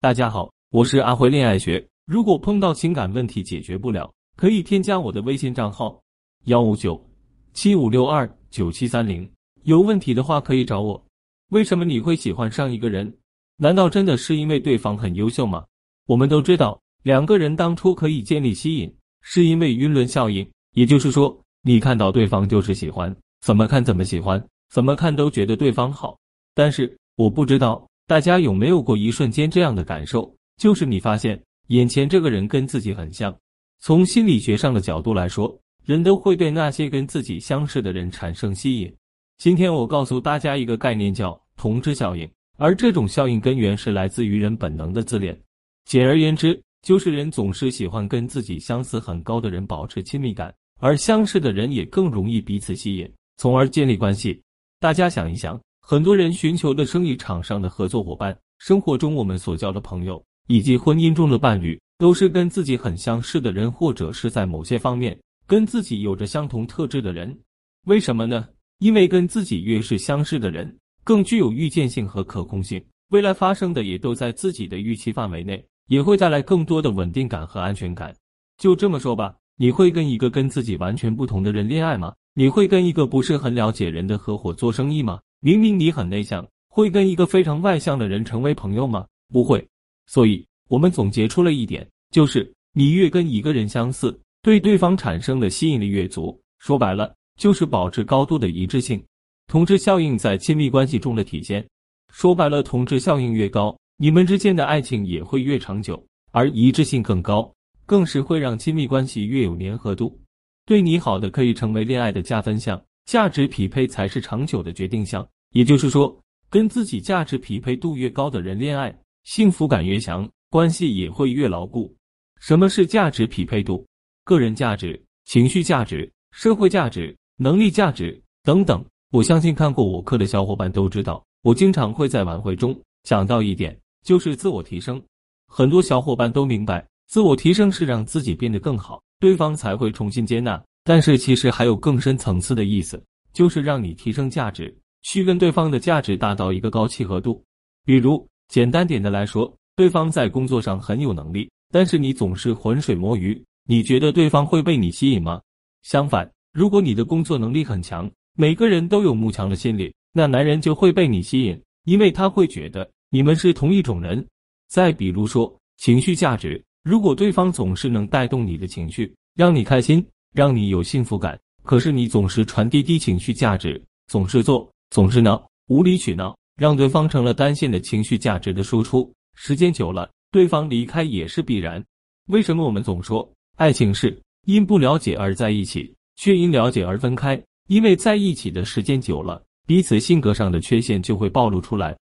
大家好，我是阿辉恋爱学。如果碰到情感问题解决不了，可以添加我的微信账号幺五九七五六二九七三零。有问题的话可以找我。为什么你会喜欢上一个人？难道真的是因为对方很优秀吗？我们都知道，两个人当初可以建立吸引，是因为晕轮效应。也就是说，你看到对方就是喜欢，怎么看怎么喜欢，怎么看都觉得对方好。但是我不知道。大家有没有过一瞬间这样的感受？就是你发现眼前这个人跟自己很像。从心理学上的角度来说，人都会对那些跟自己相似的人产生吸引。今天我告诉大家一个概念，叫同质效应。而这种效应根源是来自于人本能的自恋。简而言之，就是人总是喜欢跟自己相似很高的人保持亲密感，而相似的人也更容易彼此吸引，从而建立关系。大家想一想。很多人寻求的生意场上的合作伙伴，生活中我们所交的朋友，以及婚姻中的伴侣，都是跟自己很相似的人，或者是在某些方面跟自己有着相同特质的人。为什么呢？因为跟自己越是相似的人，更具有预见性和可控性，未来发生的也都在自己的预期范围内，也会带来更多的稳定感和安全感。就这么说吧，你会跟一个跟自己完全不同的人恋爱吗？你会跟一个不是很了解人的合伙做生意吗？明明你很内向，会跟一个非常外向的人成为朋友吗？不会。所以，我们总结出了一点，就是你越跟一个人相似，对对方产生的吸引力越足。说白了，就是保持高度的一致性。同质效应在亲密关系中的体现，说白了，同质效应越高，你们之间的爱情也会越长久，而一致性更高，更是会让亲密关系越有粘合度。对你好的可以成为恋爱的加分项。价值匹配才是长久的决定项，也就是说，跟自己价值匹配度越高的人恋爱，幸福感越强，关系也会越牢固。什么是价值匹配度？个人价值、情绪价值、社会价值、能力价值等等。我相信看过我课的小伙伴都知道，我经常会在晚会中讲到一点，就是自我提升。很多小伙伴都明白，自我提升是让自己变得更好，对方才会重新接纳。但是其实还有更深层次的意思，就是让你提升价值，去跟对方的价值达到一个高契合度。比如简单点的来说，对方在工作上很有能力，但是你总是浑水摸鱼，你觉得对方会被你吸引吗？相反，如果你的工作能力很强，每个人都有慕强的心理，那男人就会被你吸引，因为他会觉得你们是同一种人。再比如说情绪价值，如果对方总是能带动你的情绪，让你开心。让你有幸福感，可是你总是传递低情绪价值，总是做，总是闹，无理取闹，让对方成了单线的情绪价值的输出。时间久了，对方离开也是必然。为什么我们总说爱情是因不了解而在一起，却因了解而分开？因为在一起的时间久了，彼此性格上的缺陷就会暴露出来。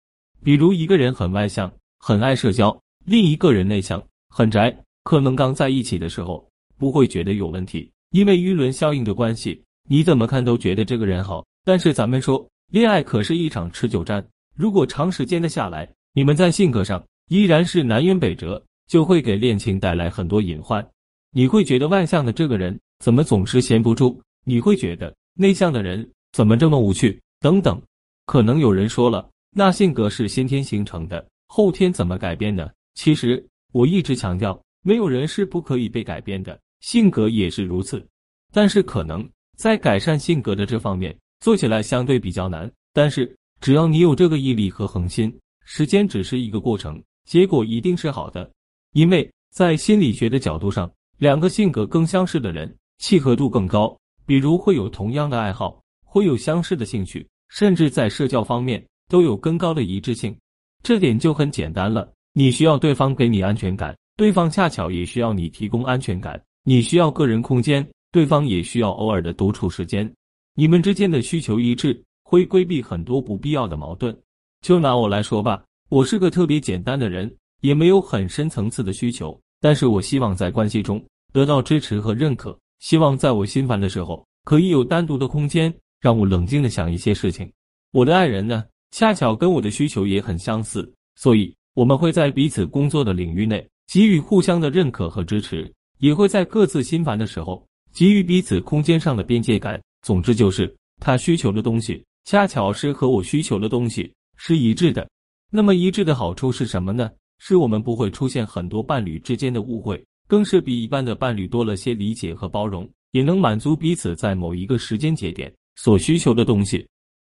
比如一个人很外向，很爱社交，另一个人内向，很宅，可能刚在一起的时候不会觉得有问题。因为晕轮效应的关系，你怎么看都觉得这个人好。但是咱们说，恋爱可是一场持久战，如果长时间的下来，你们在性格上依然是南辕北辙，就会给恋情带来很多隐患。你会觉得外向的这个人怎么总是闲不住？你会觉得内向的人怎么这么无趣？等等。可能有人说了，那性格是先天形成的，后天怎么改变呢？其实我一直强调，没有人是不可以被改变的。性格也是如此，但是可能在改善性格的这方面做起来相对比较难。但是只要你有这个毅力和恒心，时间只是一个过程，结果一定是好的。因为在心理学的角度上，两个性格更相似的人契合度更高，比如会有同样的爱好，会有相似的兴趣，甚至在社交方面都有更高的一致性。这点就很简单了，你需要对方给你安全感，对方恰巧也需要你提供安全感。你需要个人空间，对方也需要偶尔的独处时间，你们之间的需求一致，会规避很多不必要的矛盾。就拿我来说吧，我是个特别简单的人，也没有很深层次的需求，但是我希望在关系中得到支持和认可，希望在我心烦的时候可以有单独的空间，让我冷静的想一些事情。我的爱人呢，恰巧跟我的需求也很相似，所以我们会在彼此工作的领域内给予互相的认可和支持。也会在各自心烦的时候给予彼此空间上的边界感。总之就是，他需求的东西恰巧是和我需求的东西是一致的。那么一致的好处是什么呢？是我们不会出现很多伴侣之间的误会，更是比一般的伴侣多了些理解和包容，也能满足彼此在某一个时间节点所需求的东西，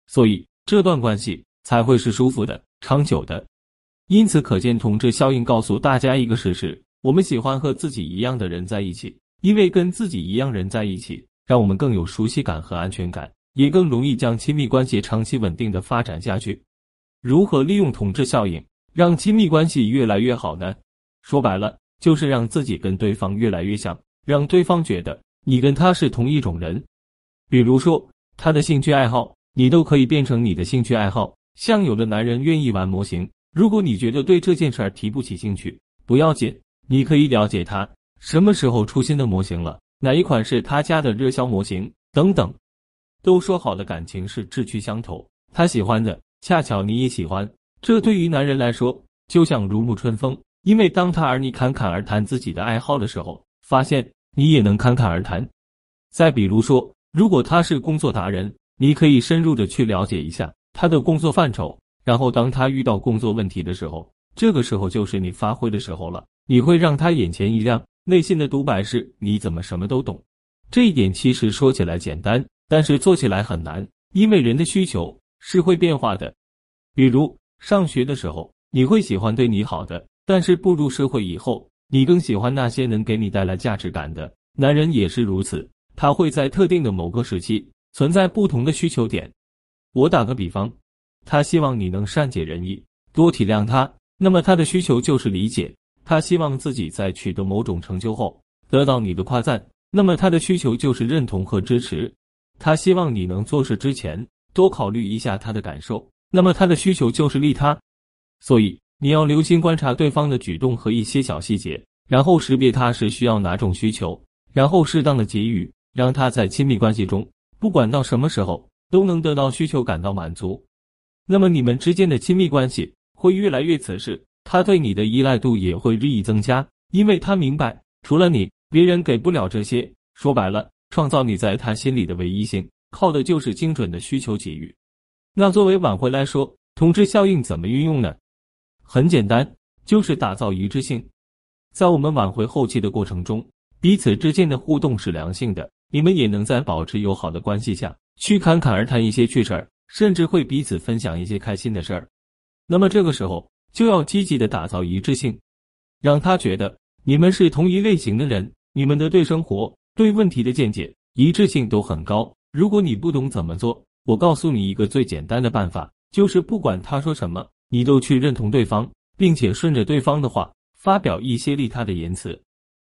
所以这段关系才会是舒服的、长久的。因此，可见同质效应告诉大家一个事实：我们喜欢和自己一样的人在一起，因为跟自己一样人在一起，让我们更有熟悉感和安全感，也更容易将亲密关系长期稳定的发展下去。如何利用同质效应让亲密关系越来越好呢？说白了，就是让自己跟对方越来越像，让对方觉得你跟他是同一种人。比如说，他的兴趣爱好，你都可以变成你的兴趣爱好。像有的男人愿意玩模型。如果你觉得对这件事儿提不起兴趣，不要紧，你可以了解他什么时候出新的模型了，哪一款是他家的热销模型等等。都说好的感情是志趣相投，他喜欢的恰巧你也喜欢，这对于男人来说就像如沐春风。因为当他而你侃侃而谈自己的爱好的时候，发现你也能侃侃而谈。再比如说，如果他是工作达人，你可以深入的去了解一下他的工作范畴。然后，当他遇到工作问题的时候，这个时候就是你发挥的时候了。你会让他眼前一亮，内心的独白是：你怎么什么都懂？这一点其实说起来简单，但是做起来很难，因为人的需求是会变化的。比如上学的时候，你会喜欢对你好的，但是步入社会以后，你更喜欢那些能给你带来价值感的。男人也是如此，他会在特定的某个时期存在不同的需求点。我打个比方。他希望你能善解人意，多体谅他。那么他的需求就是理解。他希望自己在取得某种成就后得到你的夸赞，那么他的需求就是认同和支持。他希望你能做事之前多考虑一下他的感受，那么他的需求就是利他。所以你要留心观察对方的举动和一些小细节，然后识别他是需要哪种需求，然后适当的给予，让他在亲密关系中不管到什么时候都能得到需求感到满足。那么你们之间的亲密关系会越来越瓷实，他对你的依赖度也会日益增加，因为他明白除了你，别人给不了这些。说白了，创造你在他心里的唯一性，靠的就是精准的需求给予。那作为挽回来说，同质效应怎么运用呢？很简单，就是打造一致性。在我们挽回后期的过程中，彼此之间的互动是良性的，你们也能在保持友好的关系下去侃侃而谈一些趣事儿。甚至会彼此分享一些开心的事儿，那么这个时候就要积极的打造一致性，让他觉得你们是同一类型的人，你们的对生活、对问题的见解一致性都很高。如果你不懂怎么做，我告诉你一个最简单的办法，就是不管他说什么，你都去认同对方，并且顺着对方的话发表一些利他的言辞。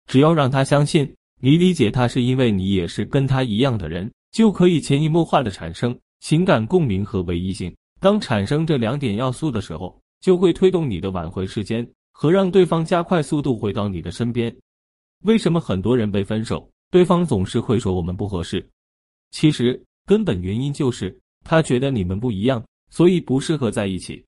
只要让他相信你理解他，是因为你也是跟他一样的人，就可以潜移默化的产生。情感共鸣和唯一性，当产生这两点要素的时候，就会推动你的挽回时间和让对方加快速度回到你的身边。为什么很多人被分手，对方总是会说我们不合适？其实根本原因就是他觉得你们不一样，所以不适合在一起。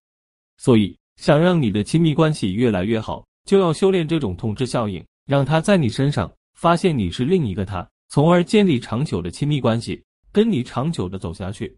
所以想让你的亲密关系越来越好，就要修炼这种统治效应，让他在你身上发现你是另一个他，从而建立长久的亲密关系。跟你长久的走下去。